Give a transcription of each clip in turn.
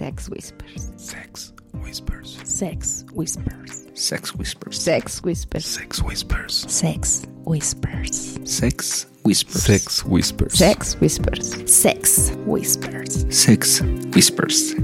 Sex Whispers. Sex Whispers. Sex Whispers. Sex Whispers. Sex Whispers. Sex Whispers. Sex Whispers. Sex Whispers. Sex Whispers. Sex Whispers. Sex Whispers. Sex Whispers.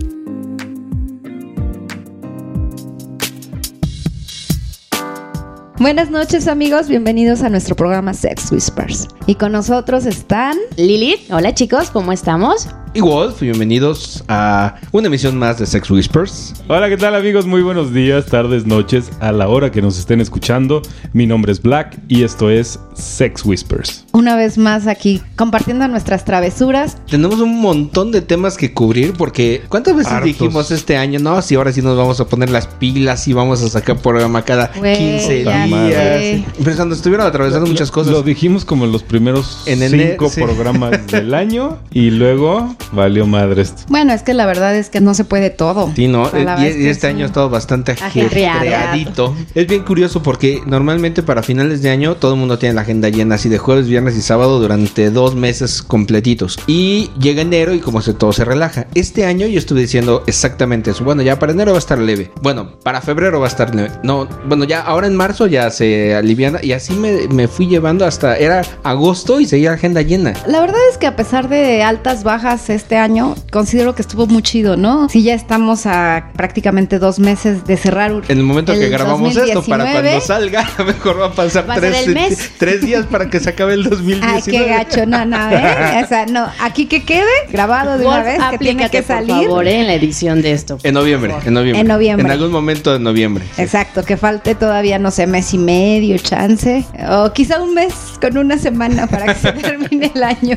Buenas noches amigos, bienvenidos a nuestro programa Sex Whispers. Y con nosotros están... Lilith, hola chicos, ¿cómo estamos? Y Wolf, bienvenidos a una emisión más de Sex Whispers. Hola, ¿qué tal amigos? Muy buenos días, tardes, noches, a la hora que nos estén escuchando. Mi nombre es Black y esto es Sex Whispers. Una vez más aquí compartiendo nuestras travesuras. Tenemos un montón de temas que cubrir porque ¿cuántas veces Hartos. dijimos este año? No, si ahora sí nos vamos a poner las pilas y vamos a sacar programa cada Güey, 15 ya días. sé. Pero cuando estuvieron atravesando muchas cosas. Lo dijimos como en los primeros En cinco sí. programas del año y luego valió madre esto. Bueno, es que la verdad es que no se puede todo. Sí, no, y, este año ha estado bastante Ajetreado. ajetreadito. Es bien curioso porque normalmente para finales de año todo el mundo tiene la agenda llena así de jueves, viernes y sábado durante dos meses completitos. Y llega enero y como se todo se relaja. Este año yo estuve diciendo exactamente eso. Bueno, ya para enero va a estar leve. Bueno, para febrero va a estar leve. No, bueno, ya ahora en marzo ya se aliviana y así me, me fui llevando hasta era agosto y seguía agenda llena. La verdad es que a pesar de altas bajas este año, considero que estuvo muy chido, ¿no? Sí, ya estamos a prácticamente dos meses de cerrar. En el momento el que grabamos esto, para 2019. cuando salga, mejor va a pasar Va tres, el mes. tres días para que se acabe el 2019. Ay, qué gacho, no, no, ¿eh? O sea, no, aquí que quede grabado de una vez, que tiene que salir. por favor, ¿eh? en la edición de esto. En noviembre, en noviembre. En noviembre. En algún momento de noviembre. sí. Exacto, que falte todavía, no sé, mes y medio, chance. O quizá un mes con una semana para que se termine el año.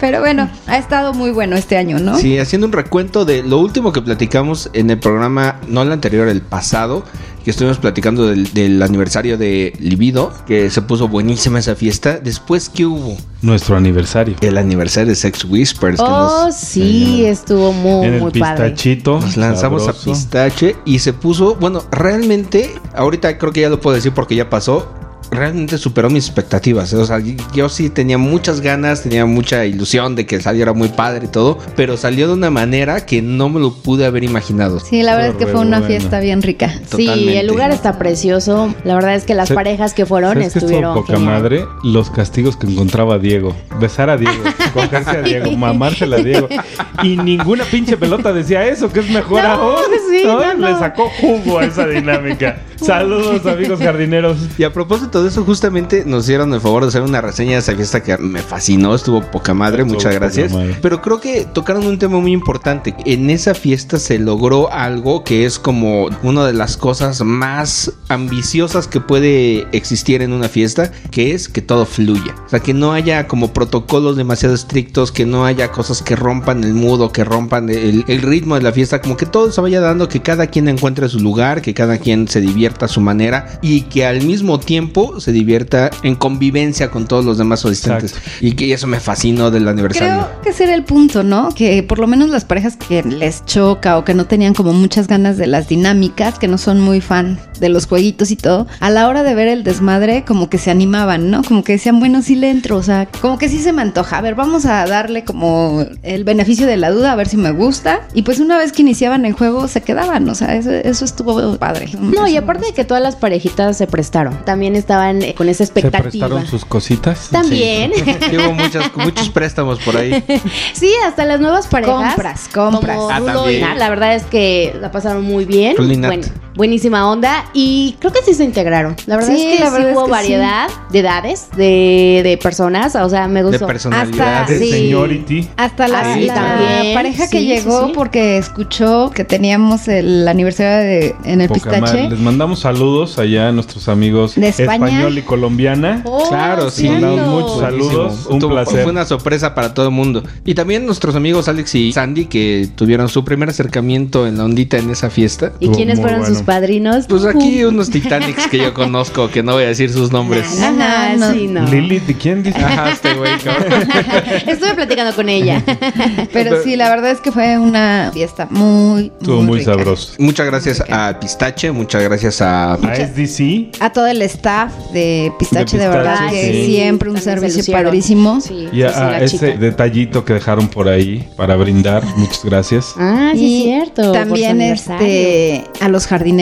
Pero bueno, ha estado muy bueno este año, ¿no? Sí, haciendo un recuento de lo último que platicamos en el programa, no el anterior, el pasado, que estuvimos platicando del, del aniversario de Libido, que se puso buenísima esa fiesta. Después, ¿qué hubo? Nuestro aniversario. El aniversario de Sex Whispers. que Oh, nos- sí, estuvo muy, en el muy padre. pistachito. Nos lanzamos sabroso. a pistache y se puso, bueno, realmente, ahorita creo que ya lo puedo decir porque ya pasó. Realmente superó mis expectativas. O sea, yo sí tenía muchas ganas, tenía mucha ilusión de que saliera muy padre y todo, pero salió de una manera que no me lo pude haber imaginado. Sí, la verdad es que fue una Bueno. fiesta bien rica. Sí, el lugar está precioso. La verdad es que las parejas que fueron ¿Sabes qué estuvo estuvieron poca genial. madre? Los castigos que encontraba Diego. Besar a Diego, cogerse a Diego, mamársela a Diego. Y ninguna pinche pelota decía eso, que es mejor No, aún. sí, no, no. Le sacó jugo a esa dinámica. Saludos, amigos jardineros. Y a propósito de eso, justamente nos dieron el favor de hacer una reseña de esa fiesta que me fascinó, estuvo poca madre, Estuvo muchas gracias. madre. Pero creo que tocaron un tema muy importante. En esa fiesta se logró algo que es como una de las cosas más ambiciosas que puede existir en una fiesta, que es que todo fluya. O sea, que no haya como protocolos demasiado estrictos, que no haya cosas que rompan el mudo, que rompan el, el ritmo de la fiesta, como que todo se vaya dando, que cada quien encuentre su lugar, que cada quien se divierta a su manera y que al mismo tiempo se divierta en convivencia con todos los demás asistentes. Exacto. Y que eso me fascinó del aniversario. Creo que ese era el punto, ¿no? Que por lo menos las parejas que les choca o que no tenían como muchas ganas de las dinámicas, que no son muy fan de los jueguitos y todo, a la hora de ver el desmadre como que se animaban, ¿no? Como que decían, bueno, sí le entro, o sea, como que sí se me antoja. A ver, vamos a darle como el beneficio de la duda, a ver si me gusta. Y pues una vez que iniciaban el juego se quedaban, o sea, eso, eso estuvo padre. No, y aparte de que todas las parejitas se prestaron. También estaban eh, con esa Se expectativa. prestaron sus cositas. También. Sí, hubo muchas, muchos préstamos por ahí. Sí, hasta las nuevas parejas. Compras, compras. Como Ah, Rulo también. y Nat, la verdad es que la pasaron muy bien. Rulo y Nat. Buen- buenísima onda. Y creo que sí se integraron. La verdad Sí, es que la sí verdad es hubo que variedad de edades, de, de personas. O sea, me De gustó. personalidades. Hasta- De sí. señority. Hasta la, Ah, pareja que llegó sí. porque escuchó que teníamos el aniversario de, en el Poca madre. pistache. Les mandamos saludos allá a nuestros amigos De España. español y colombiana. Oh, Claro, sí. Mandamos muchos saludos. Buenísimo. Un Tuvo- placer. Fue una sorpresa para todo el mundo. Y también nuestros amigos Alex y Sandy que tuvieron su primer acercamiento en la ondita en esa fiesta. ¿Y quiénes fueron sus bueno. Padrinos. Pues aquí unos Titanics que yo conozco, que no voy a decir sus nombres. No, no. sí, no. Lili, ¿de quién dice? Ajá, este güey. Estuve platicando con ella. Pero sí, la verdad es que fue una fiesta muy, Estuvo muy rica. sabroso. Muchas gracias a Pistache, muchas gracias a... A SDC. A todo el staff de Pistache, De de, verdad, que siempre un También servicio padrísimo. Sí, Y sí, a, sí, a la ese chica. detallito que dejaron por ahí para brindar. Muchas gracias. Ah, sí, Y es cierto. También este a los jardineros,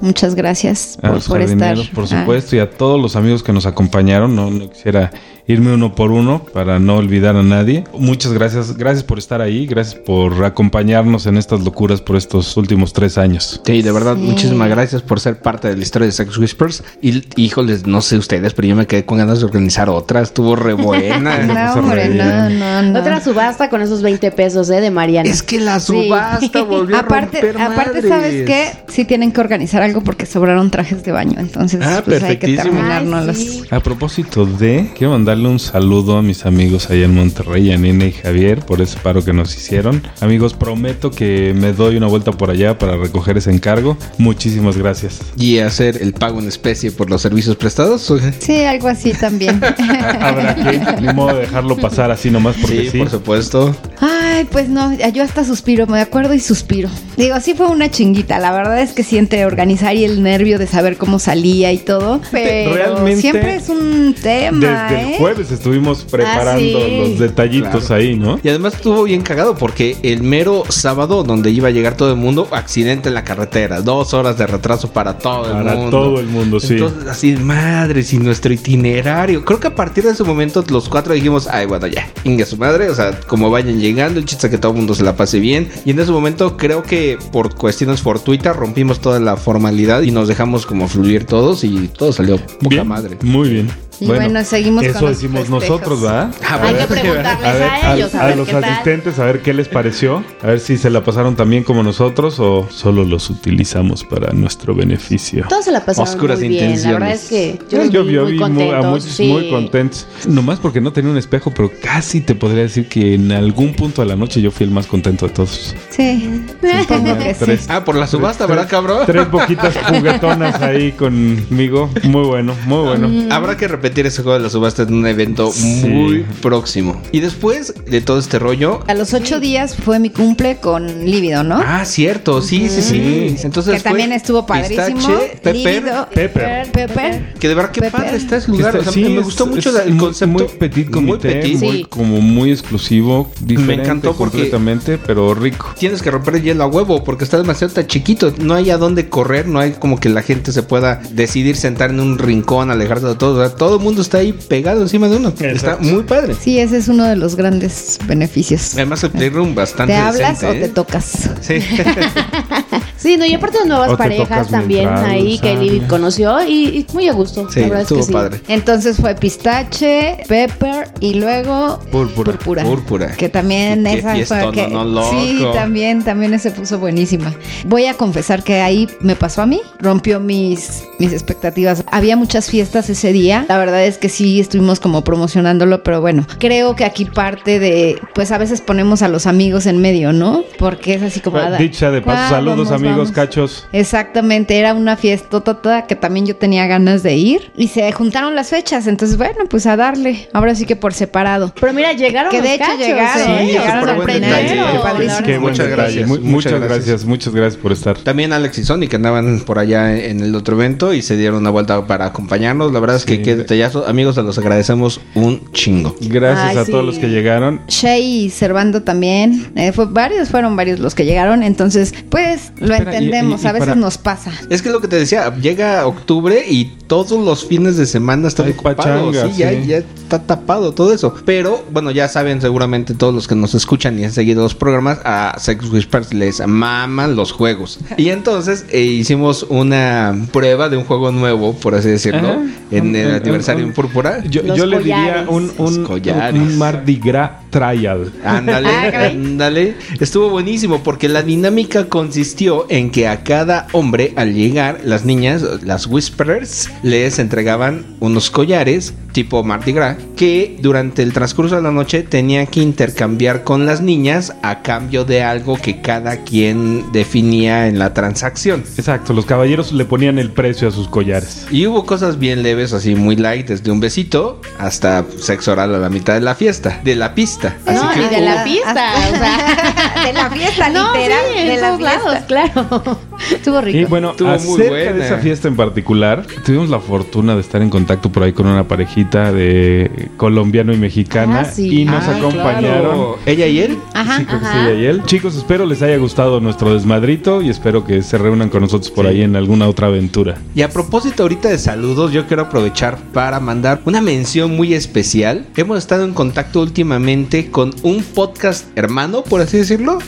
muchas gracias A por, los por jardineros, estar. por Ah, supuesto, y a todos los amigos que nos acompañaron. No, no quisiera irme uno por uno para no olvidar a nadie. Muchas gracias, gracias por estar ahí, gracias por acompañarnos en estas locuras por estos últimos tres años. Sí, de verdad, muchísimas gracias por ser parte de la historia de Sex Whispers. Y híjoles, no sé ustedes, pero yo me quedé con ganas de organizar otra. Estuvo re buena. No, hombre, no, no, no. Otra subasta con esos 20 pesos, ¿eh? De Mariana. es que la subasta volvió aparte, a romper aparte madres. ¿sabes qué? Sí tienen que organizar algo porque sobraron trajes de baño. Entonces, Ah, pues hay que perfectísimo. terminárnoslos. Ay, sí. A propósito de, quiero mandarle un saludo a mis amigos allá en Monterrey, a Nina y Javier, por ese paro que nos hicieron. Amigos, prometo que me doy una vuelta por allá para recoger ese encargo. Muchísimas gracias. Y hacer el pago en especie por los servicios prestados. Sí, algo así también. Habrá que, ni modo de dejarlo pasar así nomás porque Sí, sí. por supuesto. Ay, pues no, yo hasta suspiro, me acuerdo y suspiro. Digo, sí fue una chinguita. La verdad es que sí entre organizar y el nervio de saber cómo salía y todo. Pero Realmente, siempre es un tema, Desde ¿eh? el jueves estuvimos preparando sí. los detallitos Claro. ahí, ¿no? Y además estuvo bien cagado porque el mero sábado donde iba a llegar todo el mundo, accidente en la carretera, dos horas de retraso para todo el Para mundo. todo el mundo, sí. Entonces, así, madre, sin nuestro itinerario. Creo que a partir de ese momento los cuatro dijimos, ay, bueno, ya, inga su madre, o sea, como vayan llegando, el chiste que todo el mundo se la pase bien. Y en ese momento creo que por cuestiones fortuitas rompimos toda la formalidad y nos dejamos como fluir todos y todo salió poca Bien, madre. Muy bien. Y bueno, seguimos Eso con los decimos festejos. nosotros, ¿verdad? Hay bueno. que preguntarles A ver, a ellos, a, a ver los qué tal. asistentes, a ver qué les pareció, a ver si se la pasaron también como nosotros o solo los utilizamos para nuestro beneficio. Todos se la pasaron Oscuras muy bien. La intenciones. verdad es que yo, yo vi contentos. a muchos sí. muy contentos. Nomás porque no tenía un espejo, pero casi te podría decir que en algún punto de la noche yo fui el más contento de todos. Sí, sí. Tres, Ah, por la subasta, ¿verdad, cabrón? tres boquitas juguetonas ahí conmigo. Muy bueno, muy bueno. Habrá que repetir ese juego de la subasta en un evento Sí. muy próximo. Y después de todo este rollo. A los ocho días fue mi cumple con Lívido, ¿no? Ah, cierto, sí, sí, sí. Entonces que fue también estuvo padrísimo. Pistache, Pepper. Lívido, Pepper. Pepper. Que de verdad qué Pepper. padre está ese Que lugar. está- o sea, sí, me es- gustó mucho el muy- concepto. Muy petit comité, muy, Sí. como muy exclusivo, diferente encantó porque- completamente, pero rico. Tienes que romper el hielo a huevo porque está demasiado tan chiquito. No hay a dónde correr, no hay como que la gente se pueda decidir sentar en un rincón, alejarse de todo. O sea, todo el mundo está ahí pegado encima de uno. Está muy padre. Sí, ese es uno de los grandes beneficios. Además, el playroom bastante ¿Te hablas decente, o ¿eh? te tocas? Sí. Sí, no, y aparte de nuevas parejas también ahí que. Lilith conoció y, y muy a gusto. Sí, la verdad es que estuvo sí. padre. Entonces fue pistache, pepper y luego Púrpura. Púrpura. Que también esa fue que no, no, sí, también también se puso buenísima. Voy a confesar que ahí me pasó a mí, rompió mis mis expectativas. Había muchas fiestas ese día. La verdad es que sí estuvimos como promocionándolo, pero bueno, creo que aquí parte de pues a veces ponemos a los amigos en medio, ¿no? Porque es así como ah, Dicha de paso, saludos vamos, amigos vamos. cachos. Exactamente, era una fiesta toda que también yo tenía ganas de ir y se juntaron las fechas, entonces bueno, pues a darle, ahora sí que por separado. Pero mira, llegaron Que los de hecho cachos, llegaron, ¿eh? Sí, llegaron al buen primero, detalle. qué Qué padrísimo. Qué buen Muchas gracias, Mu- muchas muchas gracias. gracias, muchas gracias por estar. También Alex y Sony que andaban por allá en el otro evento y se dieron una vuelta para acompañarnos. La verdad es que Sí. qué detallazo. Amigos, se los agradecemos un chingo. Gracias Ay, a todos los que llegaron. Shay y Servando también, eh, fue varios, fueron varios los que llegaron, entonces pues lo Y- entendemos, y- y a veces para- nos pasa. Es que lo que te decía, llega octubre y todos los fines de semana están Hay ocupados. pachanga, sí, Ya, ya está tapado todo eso. Pero bueno, ya saben seguramente todos los que nos escuchan y han seguido los programas, a Sex Whispers les maman los juegos. Y entonces eh, hicimos una prueba de un juego nuevo, por así decirlo, Ajá. en el Un- un- aniversario un- en Púrpura. Yo, yo le diría un, un, collares. un Mardi Gras Trial. Ándale, Ah, ándale. Estuvo buenísimo porque la dinámica consistió en que a cada hombre al llegar, las niñas, las Whisperers, les entregaban unos collares tipo Mardi Gras que durante el transcurso de la noche tenían que intercambiar con las niñas a cambio de algo que cada quien definía en la transacción. Exacto, los caballeros le ponían el precio a sus collares. Y hubo cosas bien leves, así muy light, desde un besito hasta sexo oral a la mitad de la fiesta, de la pista. Así No, que ni de la pista, o sea. de la fiesta, No, literal, sí, de fiesta. lados, claro. Estuvo rico. Y bueno, Estuvo muy acerca buena. de esa fiesta en particular, tuvimos la fortuna de estar en contacto por ahí con una parejita de colombiano y mexicana Ah, sí. y nos Ah, acompañaron. claro. ¿Ella y él? Ajá. Sí, creo que sí, ella y él. Chicos, espero les haya gustado nuestro desmadrito y espero que se reúnan con nosotros por ahí en alguna otra aventura. Y a propósito ahorita de saludos, yo quiero aprovechar para mandar una mención muy especial. Hemos estado en contacto últimamente con un podcast hermano, por así decirlo,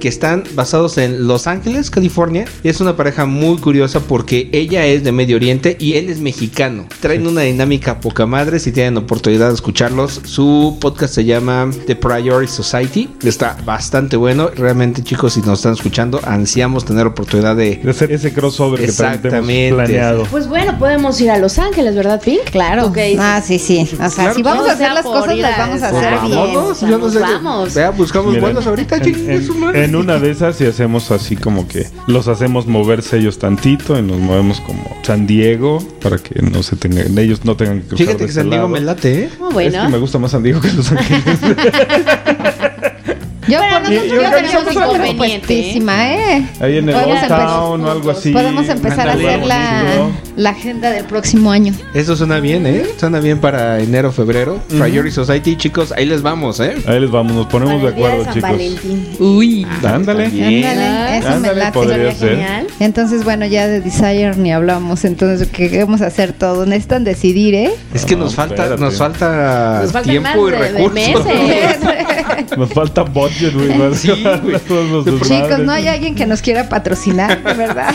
que están basados en Los Ángeles, California. Y es una pareja muy curiosa porque ella es de Medio Oriente y él es mexicano. Traen una dinámica poca madre si tienen oportunidad de escucharlos. Su podcast se llama The Priority Society. Está bastante bueno. Realmente, chicos, si nos están escuchando, ansiamos tener oportunidad de De hacer ese crossover que Exactamente. planeado. Pues bueno, podemos ir a Los Ángeles, ¿verdad, Pink? Claro. Ah, sí, sí. O sea, Claro, si vamos a hacer las cosas, las vamos a Pues hacer vamos. Bien. Vámonos, yo no sé. Vamos. Vea, buscamos vuelos ahorita, en, en- en una de esas y hacemos así como que los hacemos moverse ellos tantito y nos movemos como San Diego para que no se tengan, ellos no tengan que cruzar Fíjate de que San Diego lado. me late, ¿eh? Muy Es bueno. que me gusta más San Diego que Los Ángeles. Yo, Pero por nosotros yo no tenemos inconveniente, ¿eh? Ahí en el Podemos Old empezar- Town o algo así. Podemos empezar a hacer la, Bonito. La agenda del próximo año. Eso suena bien, ¿eh? Suena bien para enero, febrero. Priority Society, chicos, ahí les vamos, ¿eh? Ahí les vamos, nos ponemos de Para acuerdo, San chicos. Valentín. Uy. Ándale. Bien. Ándale, eso me Ándale, late. podría ser. genial. Entonces, bueno, ya de Desire ni hablamos. Entonces, ¿qué vamos a hacer todo? Necesitan decidir, ¿eh? Es que No, nos falta, espérate. nos falta Nos faltan tiempo y más de- de recursos. meses. Nos falta budget, güey. Sí, Chicos, no hay alguien que nos quiera patrocinar, de verdad.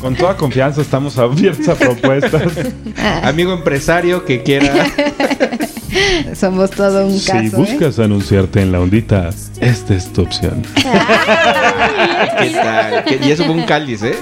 Con toda confianza estamos abiertos a propuestas. Amigo empresario que quiera. Somos todo un caso. si ¿eh? buscas anunciarte en la ondita, esta es tu opción. ¿Qué tal? Y eso fue un cáliz, ¿eh?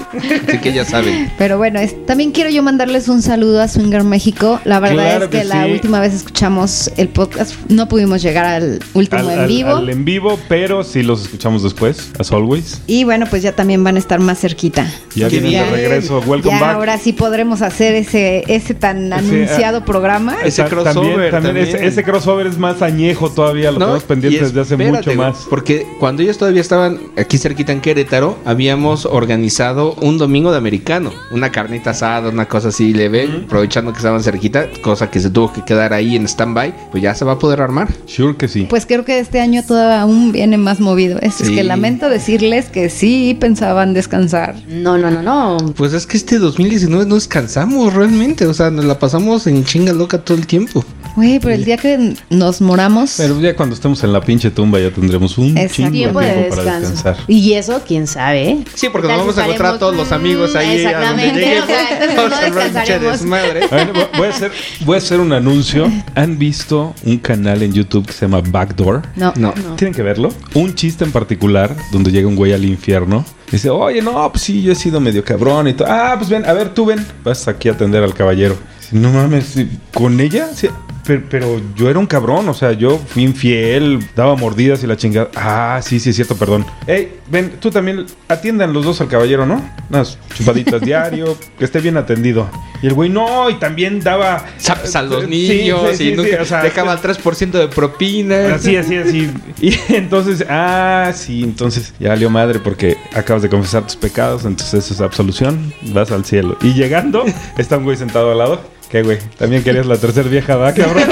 Así que ya saben. Pero bueno, es- también quiero yo mandarles un saludo a Swinger México. La verdad Claro es que, que la sí. última vez escuchamos el podcast, no pudimos llegar al último Al, en al- vivo. al en vivo, pero sí los escuchamos después, as always. Y bueno, pues ya también van a estar más cerquita. Ya Qué vienen de regreso. Welcome ya back. ahora sí podremos hacer ese, ese tan anunciado programa. Ese crossover También, también también. Ese, ese crossover es más añejo todavía, lo ¿No? tenemos pendiente desde hace mucho más. Porque cuando ellos todavía estaban aquí cerquita en Querétaro, habíamos organizado un domingo de americano. Una carnita asada, una cosa así leve, aprovechando que estaban cerquita, cosa que se tuvo que quedar ahí en stand-by, pues ya se va a poder armar. Sure que sí. Pues creo que este año todo aún viene más movido. Es, es Sí. que lamento decirles que sí pensaban descansar. No, no, no, no. Pues es que este 2019 no descansamos realmente, o sea, nos la pasamos en chinga loca todo el tiempo. Güey, pero el día que nos moramos, Pero ya cuando estemos en la pinche tumba ya tendremos un Exacto. chingo de Tiempo de para descanso. descansar. Y eso, quién sabe. ¿eh? Sí, porque ¿Qué nos vamos a encontrar a todos los amigos ahí. a donde Exactamente, a desmadre. A ver, voy a hacer, voy a hacer un anuncio. ¿Han visto un canal en YouTube que se llama Backdoor? no. No. Tienen que verlo. Un chiste en particular donde llega un güey al infierno. Dice, oye, no, pues sí, yo he sido medio cabrón y todo. Ah, pues ven, a ver, tú ven. Vas aquí a atender al caballero. Dice, no mames. ¿con ella? Sí, pero, pero yo era un cabrón, o sea, yo fui infiel, daba mordidas y la chingada. Ah, sí, sí, es cierto, perdón. Ey, ven, tú también atiendan los dos al caballero, ¿no? Unas chupaditas diario, que esté bien atendido. Y el güey, no, y también daba... Zaps a los Sí, niños sí, sí, y nunca sí, o sea, dejaba el 3% de propina. Así, así, así. Y entonces, ah, sí, entonces ya valió madre porque acabas de confesar tus pecados, entonces eso es absolución, vas al cielo. Y llegando, está un güey sentado al lado. ¿Qué, güey? ¿También querías la tercera vieja, va, cabrón?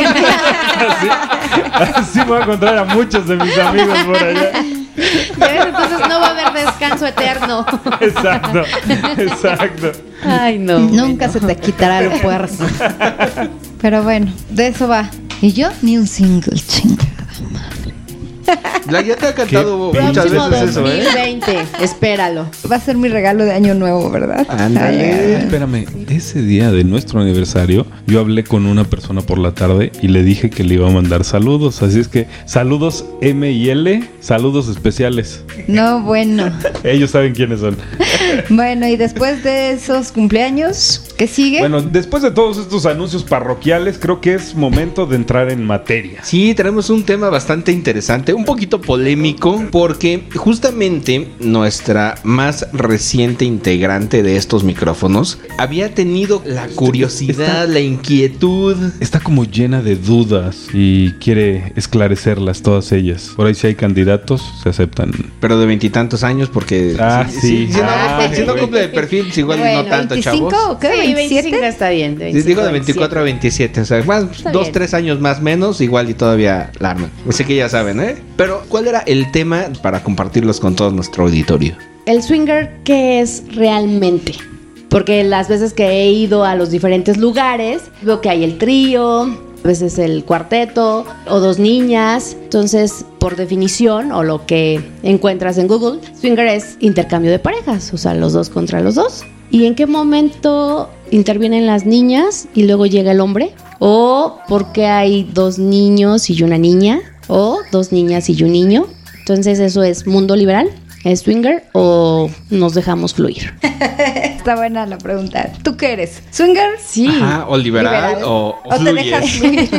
Así, así voy a encontrar a muchos de mis amigos por allá. Entonces no va a haber descanso eterno. Exacto, exacto. Ay, no. Nunca se te quitará el puerco. Pero bueno, de eso va. Y yo ni un single chingada. La ya te ha cantado Qué muchas Próximo veces eso, ¿eh? 2020, espéralo. Va a ser mi regalo de año nuevo, ¿verdad? Ándale. Espérame, ese día de nuestro aniversario, yo hablé con una persona por la tarde y le dije que le iba a mandar saludos. Así es que saludos M y L, saludos especiales. No, bueno. Ellos saben quiénes son. Bueno, y después de esos cumpleaños, ¿qué sigue? Bueno, después de todos estos anuncios parroquiales, creo que es momento de entrar en materia. Sí, tenemos un tema bastante interesante, un poquito polémico, porque justamente nuestra más reciente integrante de estos micrófonos había tenido la curiosidad, está- la inquietud. Está como llena de dudas y quiere esclarecerlas todas ellas. Por ahí si hay candidatos, se aceptan. Pero de veintitantos años, porque Ah, sí. si, no, Ay, si no güey. cumple el perfil, pues igual Bueno, no tanto, 25 chavos. o qué? Sí, 25 ¿27? está bien. de Sí, 25 digo de a 24 a 27, o sea, más Está dos, bien. tres años más menos, igual y todavía la arman. Así que ya saben, ¿eh? Pero, ¿cuál era el tema para compartirlos con todo nuestro auditorio? El swinger, ¿qué es realmente? Porque las veces que he ido a los diferentes lugares, veo que hay el trío, a veces el cuarteto o dos niñas. Entonces, por definición, o lo que encuentras en Google, swinger es intercambio de parejas, o sea, los dos contra los dos. ¿Y en qué momento intervienen las niñas y luego llega el hombre? ¿O por qué hay dos niños y una niña? ¿O dos niñas y un niño? Entonces, ¿eso es mundo liberal? ¿Es swinger o nos dejamos fluir? Está buena la pregunta. ¿Tú qué eres? ¿Swinger? Sí. Ajá, o liberal, Liberal. o, o ¿O te dejas fluir?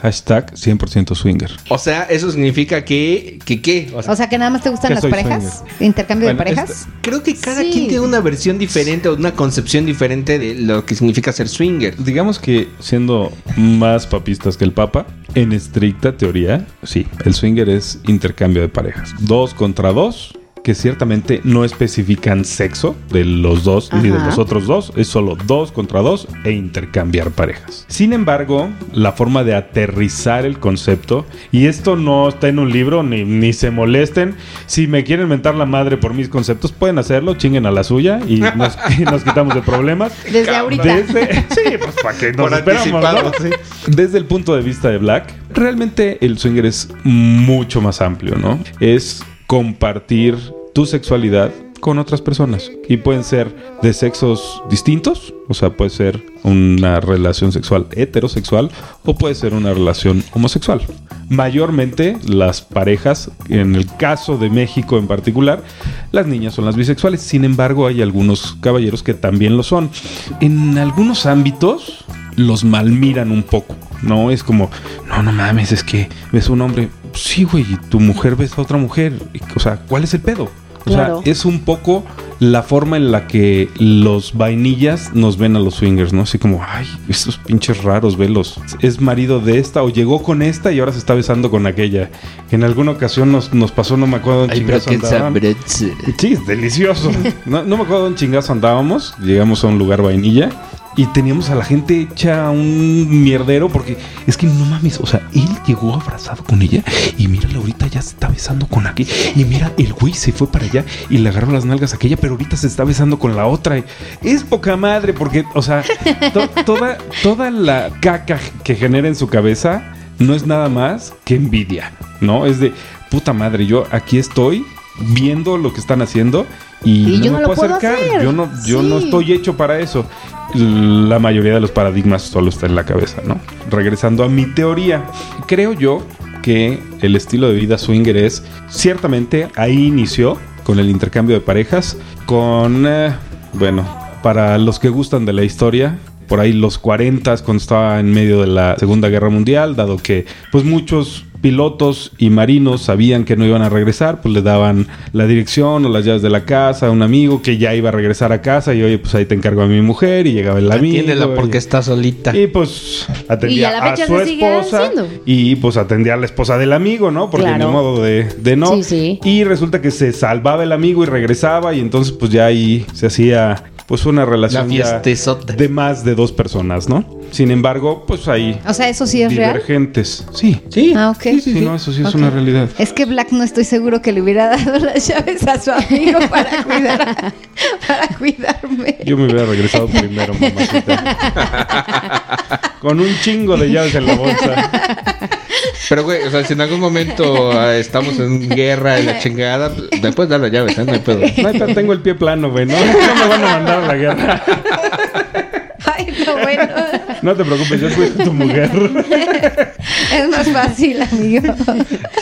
Hashtag 100% swinger. O sea, eso significa que, que qué? O sea, O sea, que nada más te gustan las parejas. ¿Intercambio Bueno, de parejas? este- creo que cada Sí. quien tiene una versión diferente o una concepción diferente de lo que significa ser swinger. Digamos que siendo más papistas que el Papa, en estricta teoría, sí, el swinger es intercambio de parejas. Dos contra dos, que ciertamente no especifican sexo de los dos ni de los otros dos, es solo dos contra dos e intercambiar parejas. Sin embargo, la forma de aterrizar el concepto, y esto no está en un libro, ni, ni se molesten, si me quieren mentar la madre por mis conceptos, pueden hacerlo, chinguen a la suya y nos, y nos quitamos de problemas. Desde ahorita. Desde, sí, pues para que nos esperamos, ¿no? sí. Desde el punto de vista de Black, realmente el swinger es mucho más amplio, ¿no? Es compartir tu sexualidad con otras personas. Y pueden ser de sexos distintos, o sea, puede ser una relación sexual heterosexual o puede ser una relación homosexual. Mayormente las parejas, en el caso de México en particular, las niñas son las bisexuales. Sin embargo, hay algunos caballeros que también lo son. En algunos ámbitos los malmiran un poco, ¿no? Es como, no, no mames, es que ves un hombre. Sí, güey, y tu mujer ves a otra mujer. O sea, ¿cuál es el pedo? O Claro. sea, es un poco la forma en la que los vainillas nos ven a los swingers, ¿no? Así como, ay, estos pinches raros, velos. Es marido de esta o llegó con esta y ahora se está besando con aquella. En alguna ocasión nos, nos pasó, no me acuerdo dónde chingazo andaban. Sí, es delicioso. No, no me acuerdo dónde chingazo andábamos. Llegamos a un lugar vainilla. Y teníamos a la gente hecha un mierdero porque es que no mames, o sea, él llegó abrazado con ella y mira, ahorita ya se está besando con aquella y mira, el güey se fue para allá y le agarró las nalgas a aquella, pero ahorita se está besando con la otra. Es poca madre porque, o sea, to- toda, toda la caca que genera en su cabeza no es nada más que envidia, ¿no? Es de puta madre, yo aquí estoy viendo lo que están haciendo y, Y yo me no lo puedo acercar. hacer. Yo no, yo no estoy hecho para eso. La mayoría de los paradigmas solo está en la cabeza, ¿no? Regresando a mi teoría, creo yo que el estilo de vida swinger es ciertamente ahí inició con el intercambio de parejas, con, eh, bueno, para los que gustan de la historia, por ahí los 40 cuando estaba en medio de la Segunda Guerra Mundial, dado que pues muchos pilotos y marinos sabían que no iban a regresar, pues le daban la dirección o las llaves de la casa a un amigo que ya iba a regresar a casa y oye, pues ahí te encargo a mi mujer y llegaba el amigo. Atiéndela porque y- está solita. y pues Y atendía a la a, fecha su esposa y pues atendía a la esposa del amigo, ¿no? Porque Claro. ni modo de, de no. Sí, sí. Y resulta que se salvaba el amigo y regresaba y entonces pues ya ahí se hacía pues una relación ya de más de dos personas, ¿no? Sin embargo, pues hay O sea, eso sí es real. divergentes. Sí. Sí. Ah, ok. Sí, sí, no, eso sí es Ok. una realidad. Es que Black no estoy seguro que le hubiera dado las llaves a su amigo para cuidar a- para cuidarme. Yo me hubiera regresado primero, mamacita. Con un chingo de llaves en la bolsa. Pero, güey, o sea, si en algún momento ah, estamos en guerra y la chingada, me puedes dar la llave, ¿eh? No hay pedo. No, hay pedo, tengo el pie plano, güey. No, no me van a mandar a la guerra. Ay, no, bueno. No te preocupes, yo soy tu mujer. Es más fácil, amigo.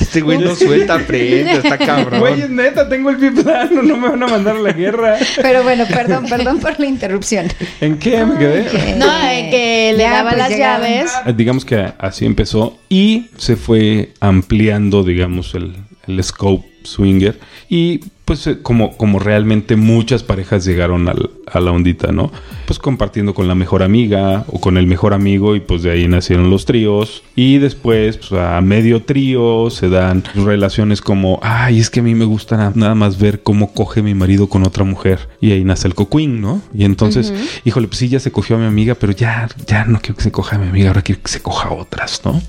Este güey no suelta frente, está cabrón. Güey, es neta, tengo el pie plano, no me van a mandar a la guerra. Pero bueno, perdón, perdón por la interrupción. ¿En qué me quedé? No, en que le Ya, daba pues, las llegaron. llaves. Digamos que así empezó y se fue ampliando, digamos, el, el scope swinger. Y pues eh, como, como realmente muchas parejas llegaron al- a la ondita, ¿no? Pues compartiendo con la mejor amiga o con el mejor amigo y pues de ahí nacieron los tríos. Y después, pues a medio trío se dan relaciones como, ay, es que a mí me gusta na- nada más ver cómo coge mi marido con otra mujer. Y ahí nace el coquín, ¿no? Y entonces, híjole, pues sí, ya se cogió a mi amiga, pero ya, ya no quiero que se coja a mi amiga, ahora quiero que se coja a otras, ¿no?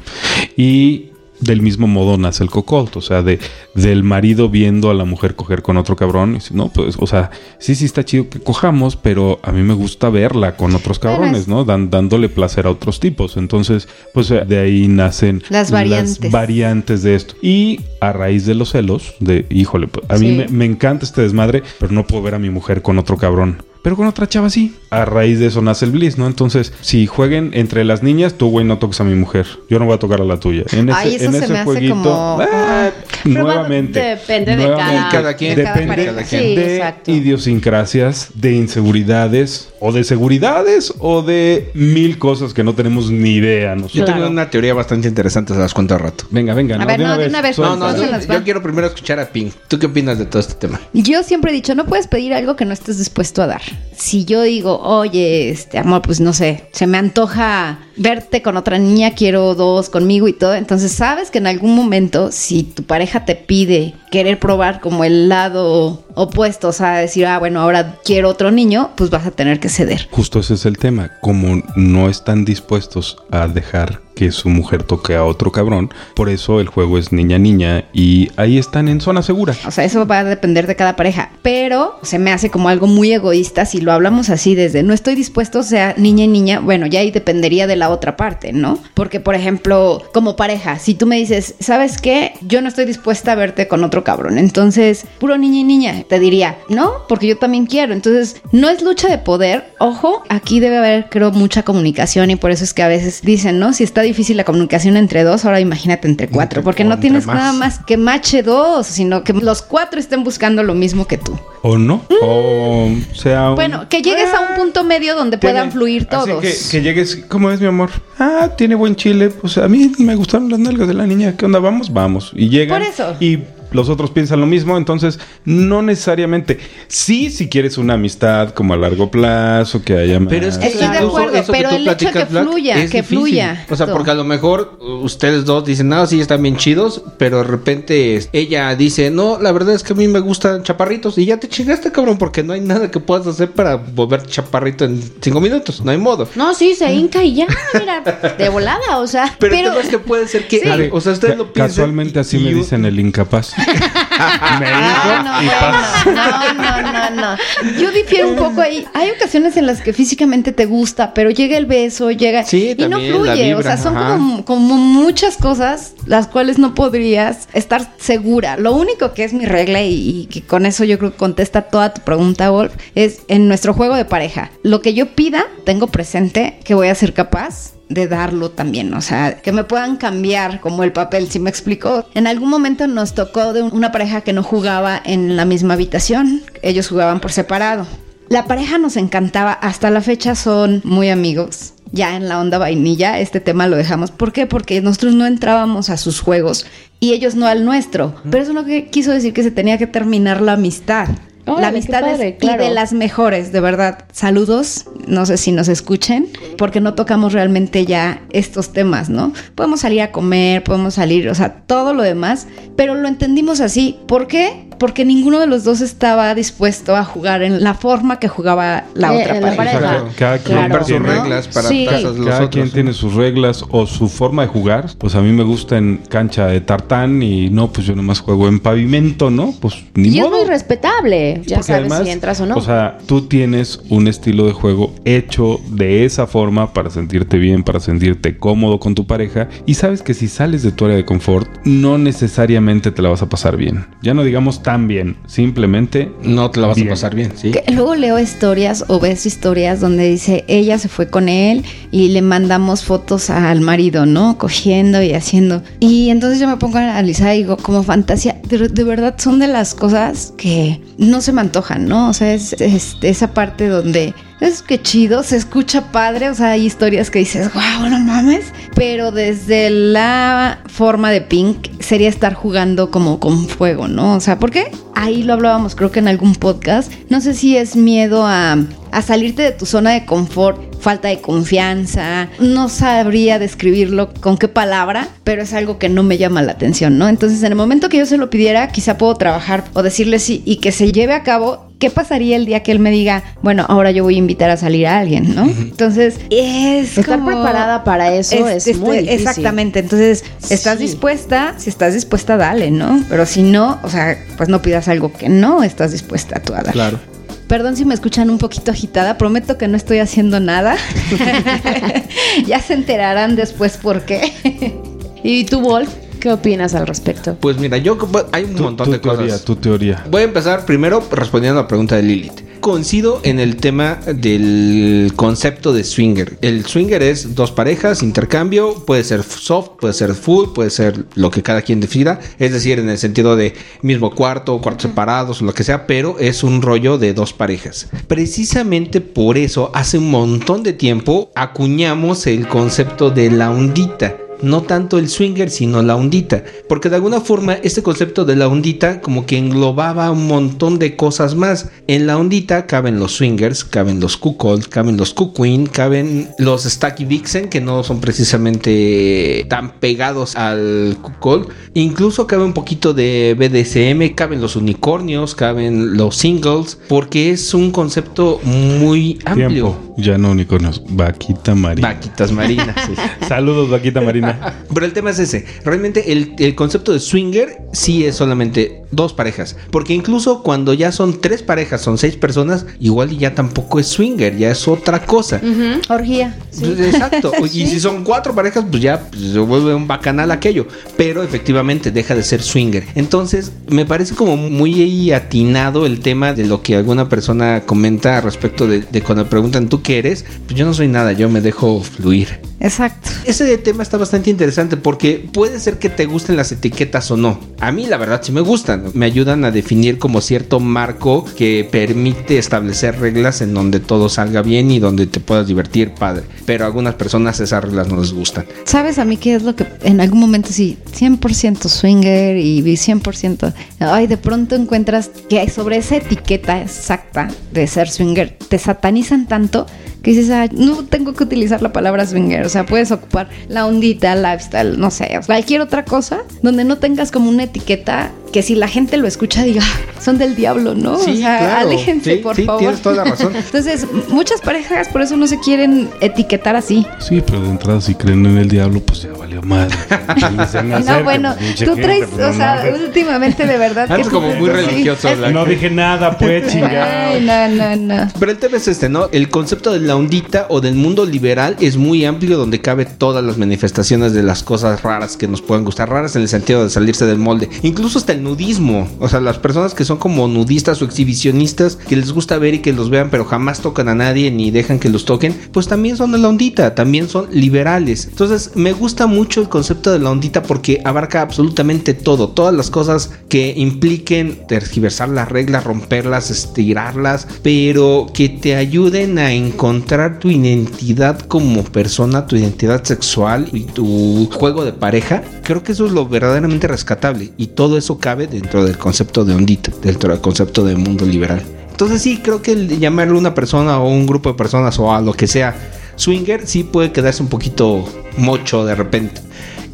Y del mismo modo nace el cocolt, o sea, de, del marido viendo a la mujer coger con otro cabrón. Y dice, no, pues, o sea, sí, sí está chido que cojamos, pero a mí me gusta verla con otros cabrones, es- ¿no? Dan- dándole placer a otros tipos. Entonces, pues eh, de ahí nacen Las variantes. variantes de esto. Y a raíz de los celos, de, híjole, pues, a mí Sí. me, me encanta este desmadre, pero no puedo ver a mi mujer con otro cabrón. Pero con otra chava sí. A raíz de eso nace el bliss, ¿no? Entonces, si jueguen entre las niñas, tú, güey, no toques a mi mujer. Yo no voy a tocar a la tuya. En ese, Ay, eso en se ese me hace jueguito, como- ah, bueno, nuevamente. depende de cada- Cada quien. de cada Depende pareja. Sí, de exacto. idiosincrasias, de inseguridades, o de seguridades, o de mil cosas que no tenemos ni idea. Yo tengo Claro. una teoría bastante interesante, se las cuento al rato. Venga, venga. A ver, no, de una vez, No, suelta. no, las va. yo quiero primero escuchar a Pink. ¿Tú qué opinas de todo este tema? Yo siempre he dicho, no puedes pedir algo que no estés dispuesto a dar. Si yo digo, oye, este amor, pues no sé, se me antoja verte con otra niña, quiero dos conmigo y todo, entonces sabes que en algún momento, si tu pareja te pide querer probar como el lado opuesto, o sea, decir, ah, bueno, ahora quiero otro niño, pues vas a tener que ceder. Justo ese es el tema. Como no están dispuestos a dejar que su mujer toque a otro cabrón, por eso el juego es niña-niña y ahí están en zona segura. O sea, eso va a depender de cada pareja. Pero se me hace como algo muy egoísta si lo hablamos así desde no estoy dispuesto, sea, niña y niña. Bueno, ya ahí dependería de la otra parte, ¿no? Porque, por ejemplo, como pareja, si tú me dices, ¿sabes qué? Yo no estoy dispuesta a verte con otro cabrón. Entonces, puro niña y niña. Te diría, no, porque yo también quiero. Entonces, no es lucha de poder. Ojo, aquí debe haber, creo, mucha comunicación y por eso es que a veces dicen, ¿no? Si está difícil la comunicación entre dos, ahora imagínate entre cuatro. Porque no tienes más. nada más que mache dos, sino que los cuatro estén buscando lo mismo que tú. ¿O no? O sea... un- Bueno, que llegues a un punto medio donde Tiene- puedan fluir así todos. que, que llegues, ¿cómo es mi amor? Ah, tiene buen chile. Pues a mí me gustaron las nalgas de la niña. ¿Qué onda? Vamos, vamos. Y llegan. Por eso. Y los otros piensan lo mismo. Entonces, no necesariamente. Sí, si quieres una amistad como a largo plazo, que haya más. Pero es que Estoy de incluso acuerdo, eso que pero tú el hecho de que Black, fluya, es que difícil. fluya. O sea, porque a lo mejor uh, ustedes dos dicen, no, sí, están bien chidos, pero de repente ella dice, no, la verdad es que a mí me gustan chaparritos y ya te chingaste, cabrón, porque no hay nada que puedas hacer para volver chaparrito en cinco minutos, no hay modo. No, sí, se hinca y ya, mira, de volada, o sea. Pero, Pero- es que puede ser que, Sí. O sea, ustedes lo piensan. Casualmente así y me dicen el incapaz. me dijo Ah, y no, pasa. no, no, no, no. Yo difiero un poco ahí. Hay ocasiones en las que físicamente te gusta, pero llega el beso, llega Sí, y no también, fluye. vibra, o sea, son como muchas cosas las cuales no podrías estar segura. Lo único que es mi regla y, y que con eso yo creo que contesta toda tu pregunta, Wolf, es en nuestro juego de pareja. Lo que yo pida, tengo presente que voy a ser capaz de darlo también, o sea, que me puedan cambiar como el papel, si me explico. En algún momento nos tocó de un- una pareja que no jugaba en la misma habitación, ellos jugaban por separado. La pareja nos encantaba, hasta la fecha son muy amigos. Ya en la onda vainilla, este tema lo dejamos. ¿Por qué? Porque nosotros no entrábamos a sus juegos y ellos no al nuestro. Pero eso no quiso decir que se tenía que terminar la amistad. La amistad padre, es claro. y de las mejores, de verdad. Saludos, no sé si nos escuchen, porque no tocamos realmente ya estos temas, ¿no? Podemos salir a comer, podemos salir, o sea, todo lo demás, pero lo entendimos así. ¿Por qué? Porque ninguno de los dos estaba dispuesto a jugar en la forma que jugaba la Eh, otra la pareja. cada quien Claro. Romper sus tiene- reglas para Sí. los Cada otros. quien tiene sus reglas o su forma de jugar. Pues a mí me gusta en cancha de tartán y no, pues yo nomás juego en pavimento, ¿no? Pues ni Y es modo. muy respetable. Ya Porque sabes además, si entras o no. O sea, tú tienes un estilo de juego hecho de esa forma para sentirte bien, para sentirte cómodo con tu pareja. Y sabes que si sales de tu área de confort, no necesariamente te la vas a pasar bien. Ya no digamos tan bien, simplemente No te la vas Bien. a pasar bien, ¿sí? Que luego leo historias o ves historias donde dice ella se fue con él y le mandamos fotos al marido, ¿no? Cogiendo y haciendo. Y entonces yo me pongo a analizar y digo, como fantasía, de, de verdad son de las cosas que no se me antojan, ¿no? O sea, es, es esa parte donde es que chido, se escucha padre, o sea, hay historias que dices, wow, no mames, pero desde la forma de Pink sería estar jugando como con fuego, ¿no? O sea, ¿por qué? Ahí lo hablábamos, creo que en algún podcast. No sé si es miedo a, a salirte de tu zona de confort, falta de confianza. No sabría describirlo con qué palabra, pero es algo que no me llama la atención, ¿no? Entonces, en el momento que yo se lo pidiera, quizá puedo trabajar o decirle sí y que se lleve a cabo. ¿Qué pasaría el día que él me diga, bueno, ahora yo voy a invitar a salir a alguien, ¿no? Entonces, es Estar como- preparada para eso es, este, muy difícil. Exactamente. Entonces, ¿estás Sí. dispuesta? Si estás dispuesta, dale, ¿no? Pero si no, o sea, pues no pidas algo que no estás dispuesta tú a dar. Claro. Perdón si me escuchan un poquito agitada, prometo que no estoy haciendo nada. ya se enterarán después por qué. ¿Y tú, Wolf? ¿Qué opinas al respecto? Pues mira, yo hay un tu, montón tu de teoría, cosas. tu teoría. Voy a empezar primero respondiendo a la pregunta de Lilith. Coincido en el tema del concepto de swinger. El swinger es dos parejas, intercambio, puede ser soft, puede ser full, puede ser lo que cada quien decida. Es decir, en el sentido de mismo cuarto, cuartos separados, lo que sea, pero es un rollo de dos parejas. Precisamente por eso, hace un montón de tiempo acuñamos el concepto de la ondita no tanto el swinger, sino la ondita. Porque de alguna forma este concepto de la ondita como que englobaba un montón de cosas más. En la ondita caben los swingers, caben los cuckold, caben los cuqueen, caben los stacky vixen que no son precisamente tan pegados al cuckold. Incluso cabe un poquito de BDSM, caben los unicornios, caben los singles, porque es un concepto muy amplio. Tiempo. Ya no unicornios. Vaquita Marina. Vaquitas marinas. sí. Saludos, Vaquita Marina. Pero el tema es ese. Realmente el, el concepto de swinger sí es solamente dos parejas. Porque incluso cuando ya son tres parejas, son seis personas, igual ya tampoco es swinger, ya es otra cosa. Orgía. Pues, Exacto. Y si son cuatro parejas, pues ya pues, se vuelve un bacanal aquello. Pero efectivamente deja de ser swinger. Entonces, me parece como muy atinado el tema de lo que alguna persona comenta respecto de, de cuando preguntan tú qué eres. Pues yo no soy nada, yo me dejo fluir. Exacto. Ese tema está bastante interesante porque puede ser que te gusten las etiquetas o no. A mí la verdad sí me gustan. Me ayudan a definir como cierto marco que permite establecer reglas en donde todo salga bien y donde te puedas divertir, padre. Pero a algunas personas esas reglas no les gustan. ¿Sabes a mí qué es lo que en algún momento sí, 100% swinger y 100%, ay, de pronto encuentras que sobre esa etiqueta exacta de ser swinger te satanizan tanto que dices, ay, no tengo que utilizar la palabra swinger, o sea, puedes ocupar la ondita, lifestyle, no sé, cualquier otra cosa donde no tengas como una etiqueta que si la gente lo escucha diga, "Ah, son del diablo, ¿no? o sea, aléjense, Sí, por sí, favor. tienes toda la razón. Entonces, muchas parejas por eso no se quieren etiquetar así. Sí, pero de entrada, si creen en el diablo, pues ya valió madre. No, bueno, Pues, tú gente, traes, pues, o sea, últimamente de verdad. Antes que como muy sí, religioso, es- No dije nada, pues, chingada. Ay, no, no, no. Pero el tema es este, ¿no? El concepto de la ondita o del mundo liberal es muy amplio donde cabe todas las manifestaciones de las cosas raras que nos puedan gustar, raras en el sentido de salirse del molde. Incluso hasta el nudismo. O sea, las personas que son como nudistas o exhibicionistas, que les gusta ver y que los vean, pero jamás tocan a nadie ni dejan que los toquen, pues también son de la ondita, también son liberales. Entonces, me gusta mucho el concepto de la ondita porque abarca absolutamente todo, todas las cosas que impliquen tergiversar las reglas, romperlas, estirarlas, pero que te ayuden a encontrar tu identidad como persona, tu identidad sexual y tu juego de pareja. Creo que eso es lo verdaderamente rescatable y todo eso cabe dentro del concepto de ondita, dentro del concepto de mundo liberal. Entonces sí, creo que el llamarle una persona o un grupo de personas o a lo que sea swinger sí puede quedarse un poquito mocho de repente.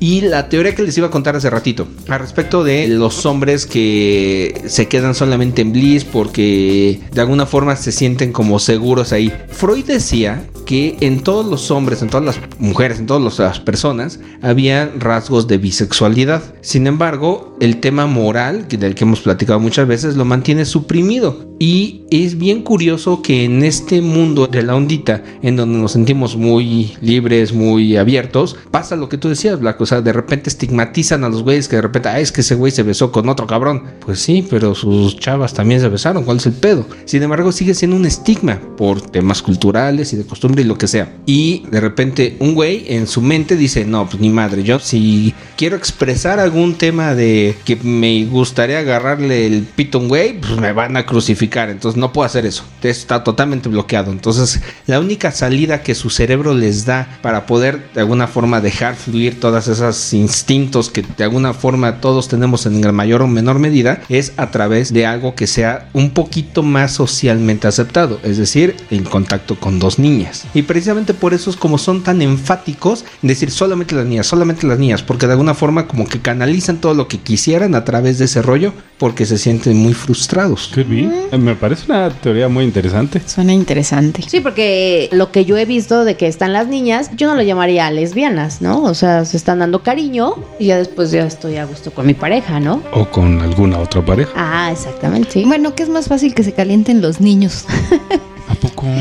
Y la teoría que les iba a contar hace ratito, al respecto de los hombres que se quedan solamente en bliss porque de alguna forma se sienten como seguros ahí. Freud decía que en todos los hombres, en todas las mujeres, en todas las personas, había rasgos de bisexualidad. Sin embargo, el tema moral, del que hemos platicado muchas veces, lo mantiene suprimido. Y es bien curioso que en este mundo de la ondita, en donde nos sentimos muy libres, muy abiertos, pasa lo que tú decías, Black. O sea, de repente estigmatizan a los güeyes que de repente, ah, es que ese güey se besó con otro cabrón. Pues sí, pero sus chavas también se besaron. ¿Cuál es el pedo? Sin embargo, sigue siendo un estigma por temas culturales y de costumbre y lo que sea. Y de repente, un güey en su mente dice, no, pues ni madre, yo si quiero expresar algún tema de que me gustaría agarrarle el pito a un güey, pues me van a crucificar. Entonces no puedo hacer eso. Está totalmente bloqueado. Entonces, la única salida que su cerebro les da para poder de alguna forma dejar fluir todas esas instintos que de alguna forma todos tenemos en mayor o menor medida es a través de algo que sea un poquito más socialmente aceptado, es decir, el contacto con dos niñas. Y precisamente por eso es como son tan enfáticos en decir solamente las niñas, solamente las niñas, porque de alguna forma como que canalizan todo lo que quisieran a través de ese rollo porque se sienten muy frustrados. Could be. Me parece una teoría muy interesante. Suena interesante. Sí, porque lo que yo he visto de que están las niñas, yo no lo llamaría lesbianas, ¿no? O sea, se están dando cariño y ya después ya estoy a gusto con mi pareja, ¿no? O con alguna otra pareja. Ah, exactamente. sí. Bueno, que es más fácil que se calienten los niños.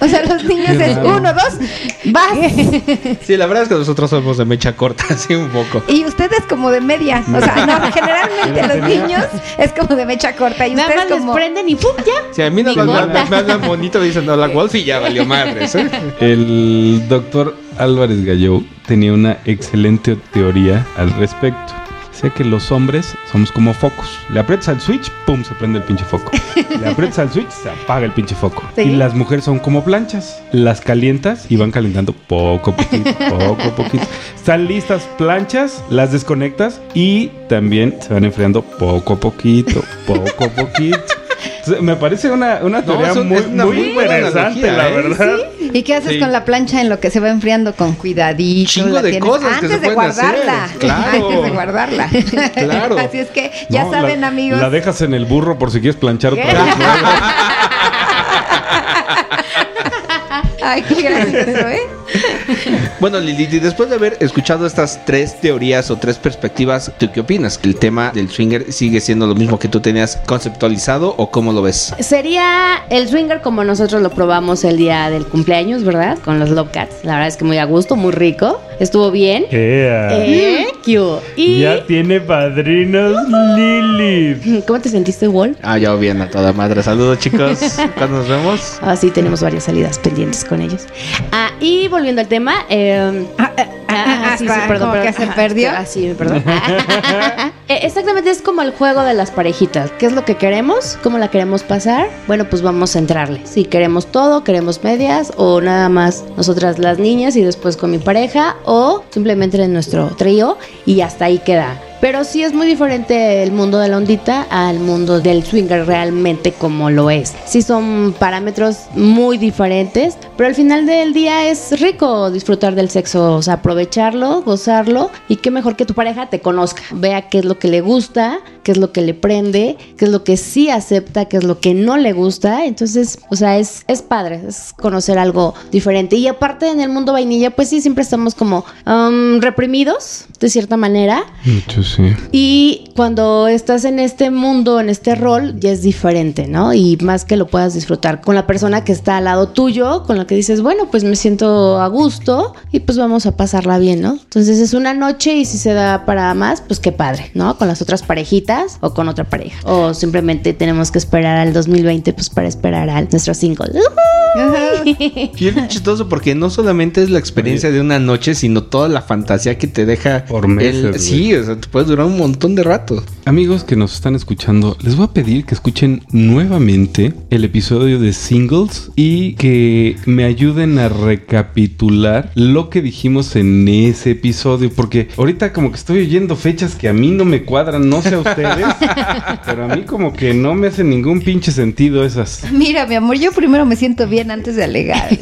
O sea, los niños es uno, dos, vas. Sí, la verdad es que nosotros somos de mecha corta, así un poco. Y ustedes como de media. O sea, no, generalmente los niños es como de mecha corta. Y Nada ustedes más como. les prenden y ¡pum! ya. Si a mí no me, gorda. me- me hablan bonito, me dicen no la Wolf y ya valió madres. ¿eh? El doctor Álvarez Galló tenía una excelente teoría al respecto. Decía que los hombres somos como focos. Le aprietas al switch, pum, se prende el pinche foco. Le aprietas al switch, se apaga el pinche foco. Sí. Y las mujeres son como planchas. Las calientas y van calentando poco a poquito, poco a poquito. Están listas planchas, las desconectas y también se van enfriando poco a poquito, poco a poquito. Me parece una, una No, teoría un- muy, una muy interesante, la ¿eh? verdad. ¿Y qué haces Sí. con la plancha en lo que se va enfriando? Con cuidadito. Chingo de cosas que antes se de hacer. guardarla. Claro. Antes de guardarla. Claro. Así es que ya No, saben, la- amigos. La dejas en el burro por si quieres planchar otra vez. Ay, qué gracioso, ¿eh? Bueno, Lilith, y después de haber escuchado estas tres teorías o tres perspectivas, ¿tú qué opinas? ¿El tema del swinger sigue siendo lo mismo que tú tenías conceptualizado o cómo lo ves? Sería el swinger como nosotros lo probamos el día del cumpleaños, ¿verdad? Con los Love Cats. La verdad es que muy a gusto, muy rico. Estuvo bien. Ea. Eh. Y Ya tiene padrinos Lilith. ¿cómo te sentiste, Wolf? Ah, ya bien a toda madre. Saludos, chicos. ¿Cuándo nos vemos? Ah, sí, tenemos varias salidas pendientes con ellos. Ah, y volviendo al tema, eh, Ah, ah, ah, hasta como que se perdió. Ah, sí, perdón. Eh, Exactamente, es como el juego de las parejitas. ¿Qué es lo que queremos? ¿Cómo la queremos pasar? Bueno, pues vamos a entrarle. Si queremos todo, queremos medias o nada más nosotras las niñas y después con mi pareja o simplemente en nuestro trío y hasta ahí queda. Pero sí es muy diferente el mundo de la ondita al mundo del swinger realmente como lo es. Sí son parámetros muy diferentes, pero al final del día es rico disfrutar del sexo, o sea, aprovecharlo, gozarlo y qué mejor que tu pareja te conozca, vea qué es lo que le gusta, qué es lo que le prende, qué es lo que sí acepta, qué es lo que no le gusta. Entonces, o sea, es, es padre, es conocer algo diferente. Y aparte en el mundo vainilla, pues sí, siempre estamos como um, reprimidos de cierta manera. Mucho sí. Y cuando estás en este mundo, en este rol, ya es diferente, ¿no? Y más que lo puedas disfrutar con la persona que está al lado tuyo, con la que dices, bueno, pues me siento a gusto y pues vamos a pasarla bien, ¿no? Entonces es una noche y si se da para más, pues qué padre, ¿no? Con las otras parejitas o con otra pareja. O simplemente tenemos que esperar al 2020, pues para esperar al nuestro single. Y es chistoso porque no solamente es la experiencia de una noche, sino toda la fantasía que te deja Por meses, El- sí, o sea, te puede durar un montón de rato. Amigos que nos están escuchando, les voy a pedir que escuchen nuevamente el episodio de Singles y que me ayuden a recapitular lo que dijimos en ese episodio, porque ahorita como que estoy oyendo fechas que a mí no me cuadran, no sé a ustedes, pero a mí como que no me hace ningún pinche sentido esas. Mira, mi amor, yo primero me siento bien antes de alegar.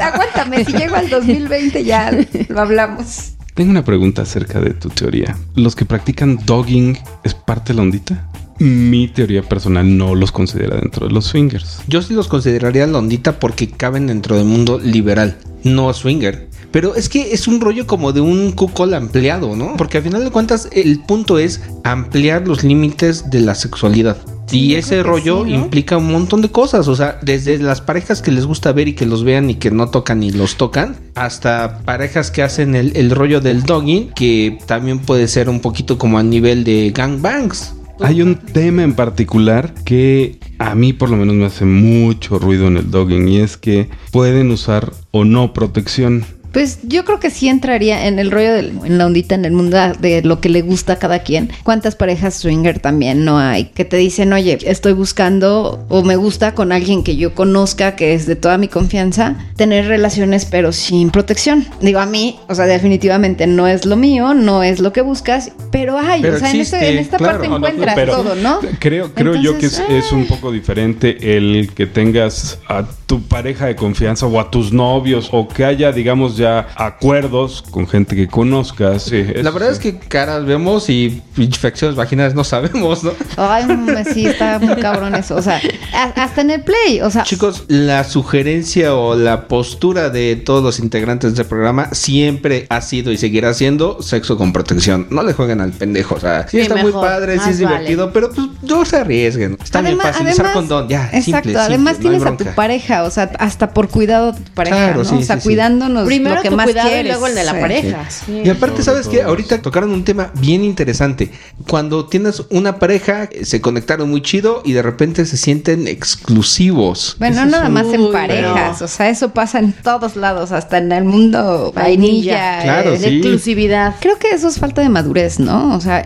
Aguántame, si llego al 2020 ya lo hablamos. Tengo una pregunta acerca de tu teoría. ¿Los que practican dogging es parte de la ondita? Mi teoría personal no los considera dentro de los swingers. Yo sí los consideraría la ondita porque caben dentro del mundo liberal, no swinger. Pero es que es un rollo como de un cuckold ampliado, ¿no? Porque al final de cuentas el punto es ampliar los límites de la sexualidad. Y ese rollo sí, ¿no? implica un montón de cosas, o sea, desde las parejas que les gusta ver y que los vean y que no tocan y los tocan, hasta parejas que hacen el, el rollo del dogging, que también puede ser un poquito como a nivel de gangbangs. Hay un tema en particular que a mí por lo menos me hace mucho ruido en el dogging y es que pueden usar o no protección. Pues yo creo que sí entraría en el rollo del, en la ondita, en el mundo de lo que le gusta a cada quien. ¿Cuántas parejas swinger también no hay? Que te dicen, oye, estoy buscando o me gusta con alguien que yo conozca, que es de toda mi confianza, tener relaciones pero sin protección. Digo, a mí, o sea, definitivamente no es lo mío, no es lo que buscas, pero hay, Pero o sea, en, este- esta claro. parte No, encuentras Pero todo, ¿no? Creo, creo yo que es un poco diferente el que tengas a tu pareja de confianza o a tus novios o que haya, digamos, ya acuerdos con gente que conozcas. Sí, La verdad sí. es que caras vemos y infecciones vaginales no sabemos, ¿no? Ay, sí, está muy cabrón eso. O sea, a- hasta en el play, o sea, Chicos, la sugerencia o la postura de todos los integrantes del programa siempre ha sido y seguirá siendo sexo con protección. No le jueguen al pendejo. O sea, sí, Sí, está muy padre, sí es divertido, pero pues no se arriesguen. Está bien fácil usar condón. Ya, exacto. simple, simple, además no tienes a tu pareja, o sea, hasta por cuidado de tu pareja, Claro, ¿no? sí, o sea, cuidándonos Primero lo que tu más cuidado quieres. y luego el de la Sí. pareja. Sí. Y aparte, ¿sabes qué? Ahorita tocaron un tema bien interesante. Cuando tienes una pareja, eh, se conectaron muy chido y de repente se sienten exclusivos. Bueno, no nada un- más en parejas, pero- o sea, eso pasa en todos lados, hasta en el mundo vainilla. Claro, eh, de sí. exclusividad. Creo que eso es falta de madurez, ¿no? O sea,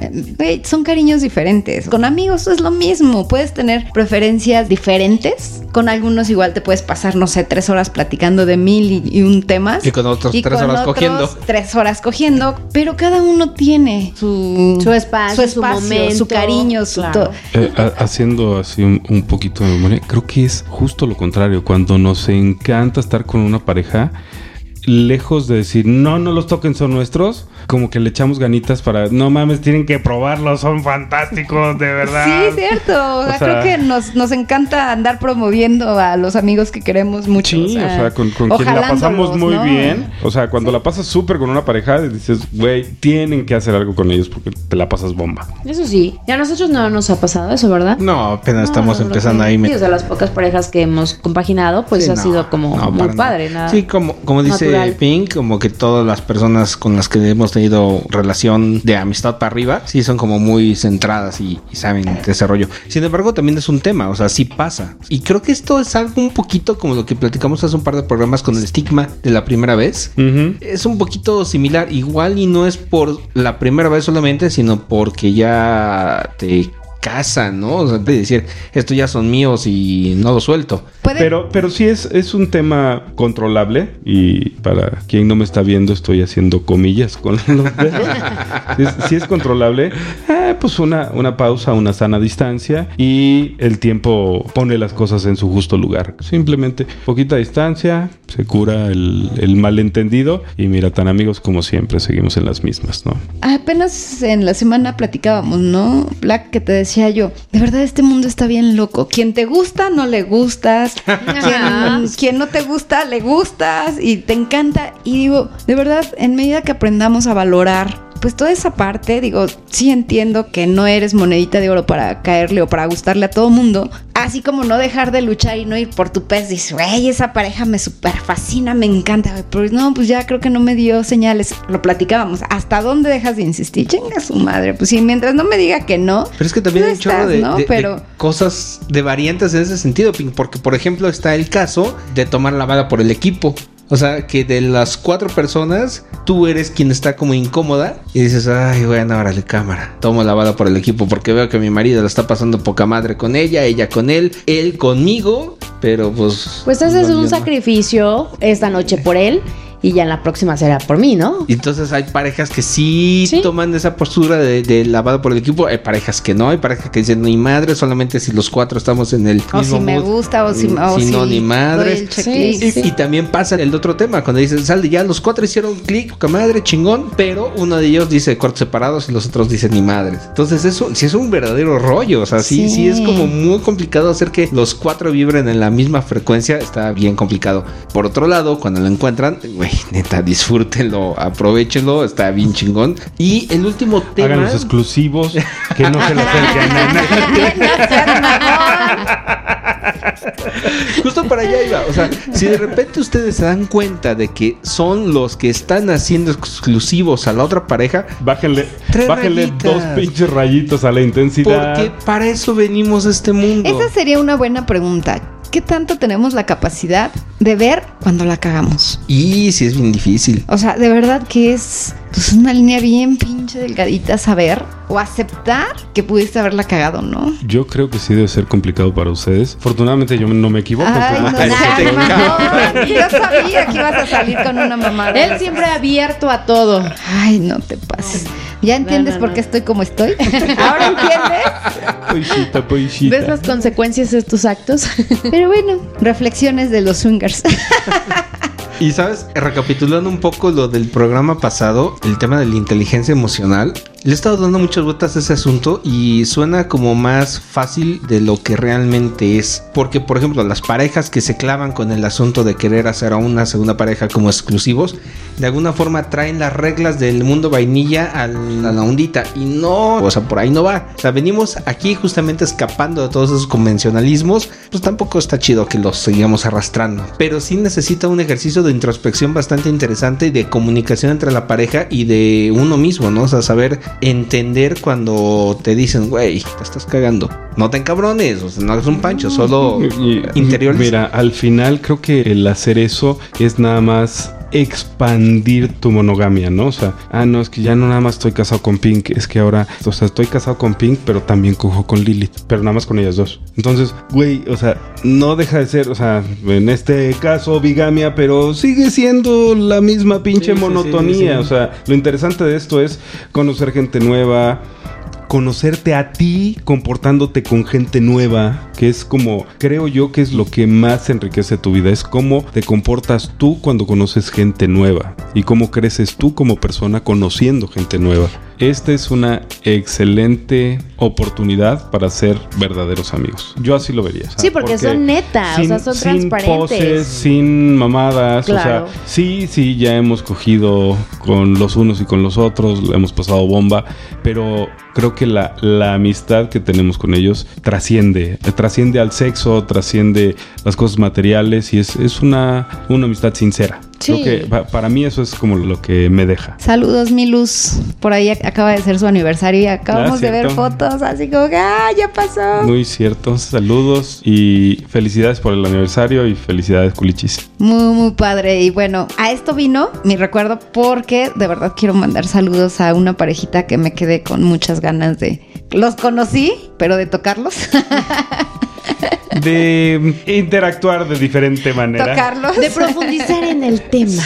son cariños diferentes. Con amigos es lo mismo. Puedes tener preferencias diferentes. Con algunos igual te puedes pasar, no sé, tres horas platicando de mil y, y un temas. Y con otros tres con horas otros cogiendo. Tres horas cogiendo. Pero cada uno tiene su, Su espacio, su momento. su cariño, su Claro. todo. Eh, ha- haciendo así un, un poquito de memoria, creo que es justo lo contrario. Cuando nos encanta estar con una pareja, lejos de decir, no, no los toquen, son nuestros, como que le echamos ganitas para, no mames, tienen que probarlos, son fantásticos, de verdad. Sí, cierto. O sea, O sea- creo que nos, nos encanta andar promoviendo a los amigos que queremos mucho. Sí, o sea, con, con quien la pasamos muy ¿no? bien. O sea, cuando la pasas súper con una pareja, dices, güey, tienen que hacer algo con ellos porque te la pasas bomba. Eso sí. Y a nosotros no nos ha pasado eso, ¿verdad? No, apenas estamos No, empezando ahí. Sí, o sea, las pocas parejas que hemos compaginado, pues Sí, ha no, sido como no, muy padre. Nada. Sí, como, como dice Natural. Pink, como que todas las personas con las que hemos tenido relación de amistad para arriba, sí son como muy centradas y, y saben de ese rollo. Sin embargo, también es un tema, o sea, sí pasa. Y creo que esto es algo un poquito como lo que platicamos hace un par de programas con el estigma de la primera vez. Es un poquito similar, igual y no es por la primera vez solamente, sino porque ya te casan, ¿no? O sea, de decir, estos ya son míos y no los suelto. Puede- Pero, pero sí es, es un tema controlable y para quien no me está viendo estoy haciendo comillas con los dedos. Si es, sí es controlable, eh, pues una, una pausa, una sana distancia y el tiempo pone las cosas en su justo lugar. Simplemente poquita distancia, se cura el, el malentendido y mira, tan amigos como siempre, seguimos en las mismas, ¿no? Apenas en la semana platicábamos, ¿no? Black, que te decía yo, de verdad este mundo está bien loco. Quien te gusta, no le gustas. quien, quien no te gusta, le gustas y te encanta. Y digo, de verdad, en medida que aprendamos a valorar, pues toda esa parte, digo, sí entiendo que no eres monedita de oro para caerle o para gustarle a todo mundo. Así como no dejar de luchar y no ir por tu pez. Dices, güey, esa pareja me super fascina, me encanta. güey". Pero no, pues ya creo que no me dio señales. Lo platicábamos. ¿Hasta dónde dejas de insistir? Chinga su madre. Pues sí, mientras no me diga que no. Pero es que también hay un chorro de, ¿no? de- de Pero cosas, de variantes en ese sentido, Pink, porque por ejemplo está el caso de tomar la bala por el equipo. O sea, que de las cuatro personas, tú eres quien está como incómoda y dices, ay, bueno, órale, cámara. Tomo la bala por el equipo porque veo que mi marido la está pasando poca madre con ella, ella con él, él conmigo, pero pues... Pues ese es no, un no. sacrificio esta noche por él y ya en la próxima será por mí, ¿no? Y Entonces hay parejas que sí, Sí. toman esa postura de, de lavado por el equipo, hay parejas que no, hay parejas que dicen ni madre, solamente si los cuatro estamos en el O mismo si me mood. gusta, o si, o si no, ni checklist. Y, también pasa el otro tema, cuando dicen, sal, ya los cuatro hicieron clic, poca madre, chingón, pero uno de ellos dice cuartos separados y los otros dicen ni madres. Entonces eso sí es un verdadero rollo, o sea, sí, sí, Sí. es como muy complicado hacer que los cuatro vibren en la misma frecuencia, está bien complicado. Por otro lado, cuando lo encuentran, güey, neta, disfrútenlo, aprovechenlo, está bien chingón. Y el último tema... Háganlos exclusivos, que no se lo acerquen a nadie. Justo para allá iba. O sea, si de repente ustedes se dan cuenta de que son los que están haciendo exclusivos a la otra pareja, Bájenle, Tres bájenle rayitas. dos pinches rayitos a la intensidad. porque para eso venimos a este mundo. Esa sería una buena pregunta. ¿Qué tanto tenemos la capacidad de ver cuando la cagamos? Y sí es bien difícil. O sea, de verdad que es pues, una línea bien pinche delgadita saber o aceptar que pudiste haberla cagado, ¿no? Yo creo que sí debe ser complicado para ustedes. Afortunadamente yo no me equivoco. Ay, no, seas te mamón. Yo sabía que ibas a salir con una mamada. Él siempre abierto a todo. Ay, no te pases. ¿Ya entiendes no, por no. qué estoy como estoy? ¿Ahora entiendes? Poisita, poisita. ¿Ves las consecuencias de tus actos? Pero bueno, reflexiones de los swingers. Y sabes, recapitulando un poco lo del programa pasado, el tema de la inteligencia emocional, le he estado dando muchas vueltas a ese asunto y suena como más fácil de lo que realmente es. Porque, por ejemplo, las parejas que se clavan con el asunto de querer hacer a una segunda pareja como exclusivos, de alguna forma traen las reglas del mundo vainilla a la, ondita. Y no, o sea, por ahí no va. O sea, venimos aquí justamente escapando de todos esos convencionalismos. Pues tampoco está chido que los sigamos arrastrando. Pero sí necesita un ejercicio de introspección bastante interesante y de comunicación entre la pareja y de uno mismo, ¿no? O sea, saber entender cuando te dicen, güey, te estás cagando. No te encabrones, o sea, no hagas un pancho, solo interiores. Mira, al final creo que el hacer eso es nada más expandir tu monogamia, ¿no? O sea, ah, no, es que ya no nada más estoy casado con Pink, es que ahora, o sea, estoy casado con Pink, pero también cojo con Lilith, pero nada más con ellas dos. Entonces, güey, o sea, no deja de ser, o sea, en este caso bigamia, pero sigue siendo la misma pinche Sí, monotonía. sí, sí. O sea, lo interesante de esto es conocer gente nueva, conocerte a ti comportándote con gente nueva, que es como, creo yo que es lo que más enriquece tu vida, es cómo te comportas tú cuando conoces gente nueva y cómo creces tú como persona conociendo gente nueva. Esta es una excelente oportunidad para ser verdaderos amigos. Yo así lo vería. o sea, Sí, porque son neta, o sea, son sin transparentes. poses, sin mamadas, Claro. o sea, sí, sí, ya hemos cogido con los unos y con los otros, hemos pasado bomba, pero creo que la, la amistad que tenemos con ellos trasciende, trasciende al sexo, trasciende las cosas materiales y es, es una, una amistad sincera. Sí. Creo que pa- para mí eso es como lo que me deja. Saludos, mi luz. Por ahí ac- acaba de ser su aniversario y acabamos Ah, de ver fotos, así como que, ¡ah, ya pasó! Muy cierto, saludos y felicidades por el aniversario y felicidades culichis. Muy, muy padre. Y bueno, a esto vino mi recuerdo porque de verdad quiero mandar saludos a una parejita que me quedé con muchas ganas de... Los conocí, pero de tocarlos. De interactuar de diferente manera. tocarlos. De profundizar en el tema.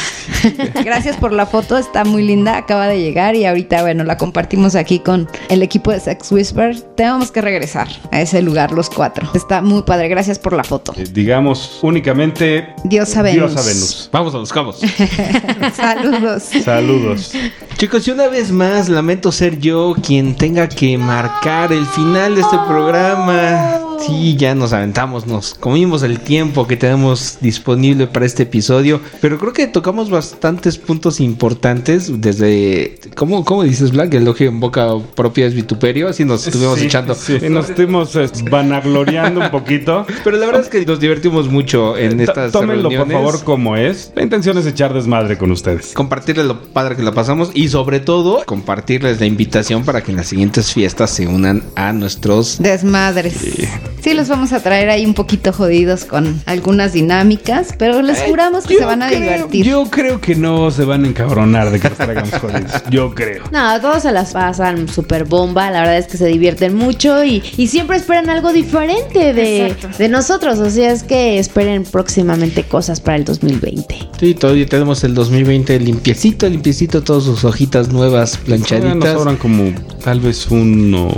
Gracias por la foto, está muy linda, acaba de llegar y ahorita, bueno, la compartimos aquí con el equipo de Sex Whisper. Tenemos que regresar a ese lugar los cuatro. Está muy padre, gracias por la foto. Eh, digamos únicamente Diosa Venus. Diosa Venus. Vamos a los cabos. Saludos. Saludos. Chicos, y una vez más, lamento ser yo quien tenga que marcar el final de este programa. Sí, ya nos aventamos, nos comimos el tiempo que tenemos disponible para este episodio, pero creo que tocamos bastantes puntos importantes desde, ¿cómo, cómo dices, Black? El elogio en boca propia es vituperio, así nos estuvimos Sí, echando. sí, nos estuvimos eh, vanagloriando un poquito. Pero la verdad es que nos divertimos mucho en T- estas Tómenlo por reuniones. favor como es. La intención es echar desmadre con ustedes. compartirles lo padre que la pasamos y sobre todo compartirles la invitación para que en las siguientes fiestas se unan a nuestros Desmadres. Sí, los vamos a traer ahí un poquito jodidos con algunas dinámicas, pero les juramos que Yo se van a creo- divertir. Yo creo que no se van a encabronar de que los traigamos jodidos. Yo creo. No, todos se las pasan súper bomba. La verdad es que se divierten mucho y, y siempre esperan algo diferente de, de nosotros. O sea, es que esperen próximamente cosas para el 2020. Sí, todavía tenemos el 2020 limpiecito, limpiecito, todas sus hojitas nuevas nos planchaditas. sobran como tal vez uno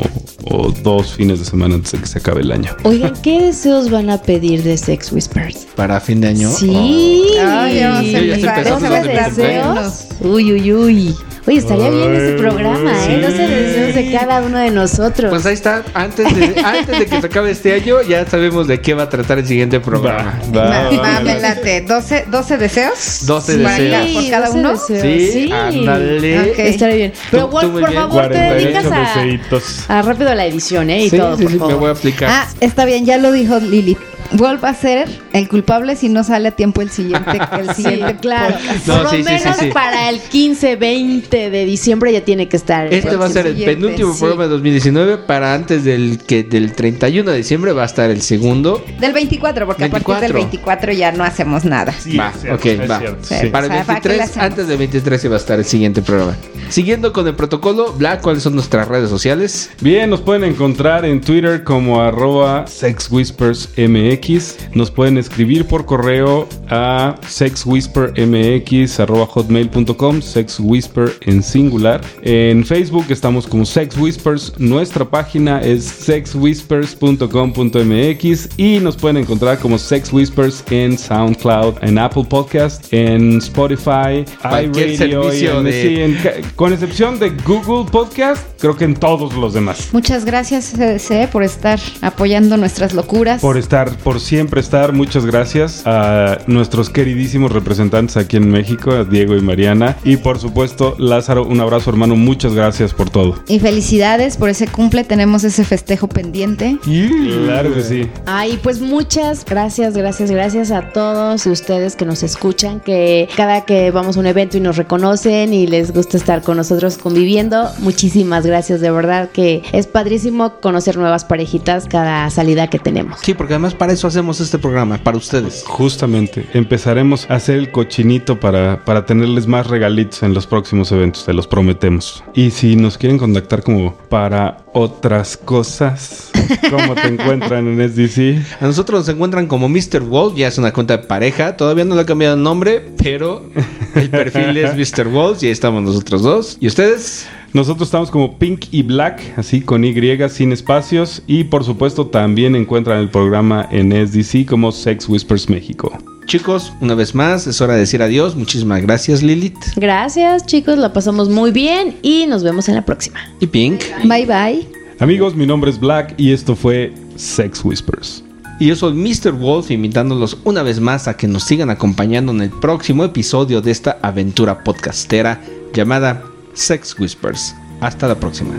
o dos fines de semana antes de que se acabe el año. Oigan, ¿qué deseos van a pedir de Sex Whispers? Para fin de año. Sí. Ay, ya vamos a Sí, ya se empezar. deseos. Uy, uy, uy. Oye, estaría bien ese programa, ¿eh? Sí. 12 deseos de cada uno de nosotros. Pues ahí está, antes de, antes de que se acabe este año, ya sabemos de qué va a tratar el siguiente programa. Va, Va, va, va, va, me va. late. 12, 12 deseos. 12 Para deseos. cada- por cada 12 uno. deseos, Sí, ándale. Ok. Estaría bien. Pero Wolf, por bien. favor, te 48 dedicas a, deseitos. a rápido la edición, ¿eh? Y Sí, todo, sí, por sí, favor. me voy a aplicar. Ah, está bien, ya lo dijo Lili. Wolf va a ser el culpable si no sale a tiempo el siguiente. El Sí, siguiente claro. No, Por lo sí, sí, sí, menos sí. para el 15, 20 de diciembre ya tiene que estar. Este va a ser el siguiente, penúltimo sí. programa de 2019 para antes del que del 31 de diciembre va a estar el segundo. Del 24, porque a partir 24. del 24 ya no hacemos nada. Sí, va, cierto, ok, va. cierto, Sí. sí. Para el O sea, ¿para qué le 23, hacemos? antes del 23 se va a estar el siguiente programa. Siguiendo con el protocolo, Black, ¿cuáles son nuestras redes sociales? Bien, nos pueden encontrar en Twitter como arroba sexwhispersmx. Nos pueden escribir por correo a sexwhispermx arroba hotmail.com, sexwhisper en singular. En Facebook estamos como Sex Whispers. Nuestra página es sexwhispers.com.mx y nos pueden encontrar como Sex Whispers en SoundCloud, en Apple Podcast, en Spotify, Cualquier iRadio, servicio en- de- sí, en ca- con excepción de Google Podcast, creo que en todos los demás. Muchas gracias, CDC, por estar apoyando nuestras locuras. Por estar, por siempre estar, muchas gracias a nuestros queridísimos representantes aquí en México, a Diego y Mariana. Y por supuesto, Lázaro, un abrazo hermano, muchas gracias por todo. Y felicidades por ese cumple. Tenemos ese festejo pendiente. Claro que sí. Ay, pues muchas gracias, gracias, gracias a todos ustedes que nos escuchan, que cada que vamos a un evento y nos reconocen y les gusta estar con nosotros conviviendo, muchísimas gracias, de verdad que es padrísimo conocer nuevas parejitas cada salida que tenemos. Sí, porque además para eso hacemos este programa, para ustedes. Justamente, empezaremos a hacer el cochinito para, para tenerles más regalitos en los próximos eventos, te los prometemos. Y si nos quieren contactar como para otras cosas, ¿cómo te encuentran en SDC? A nosotros nos encuentran como Mr. Wolf, ya es una cuenta de pareja. Todavía no le ha cambiado el nombre, pero el perfil es Mr. Wolf y ahí estamos nosotros dos. ¿Y ustedes? Nosotros estamos como Pink y Black, así con Y, sin espacios. Y por supuesto también encuentran el programa en SDC como Sex Whispers México. Chicos, una vez más, es hora de decir adiós. Muchísimas gracias, Lilith. Gracias chicos, la pasamos muy bien y nos vemos en la próxima. Y Pink. Bye bye. Amigos, mi nombre es Black y esto fue Sex Whispers. Y yo soy Mr. Wolf, invitándolos una vez más a que nos sigan acompañando en el próximo episodio de esta aventura podcastera llamada Sex Whispers. Hasta la próxima.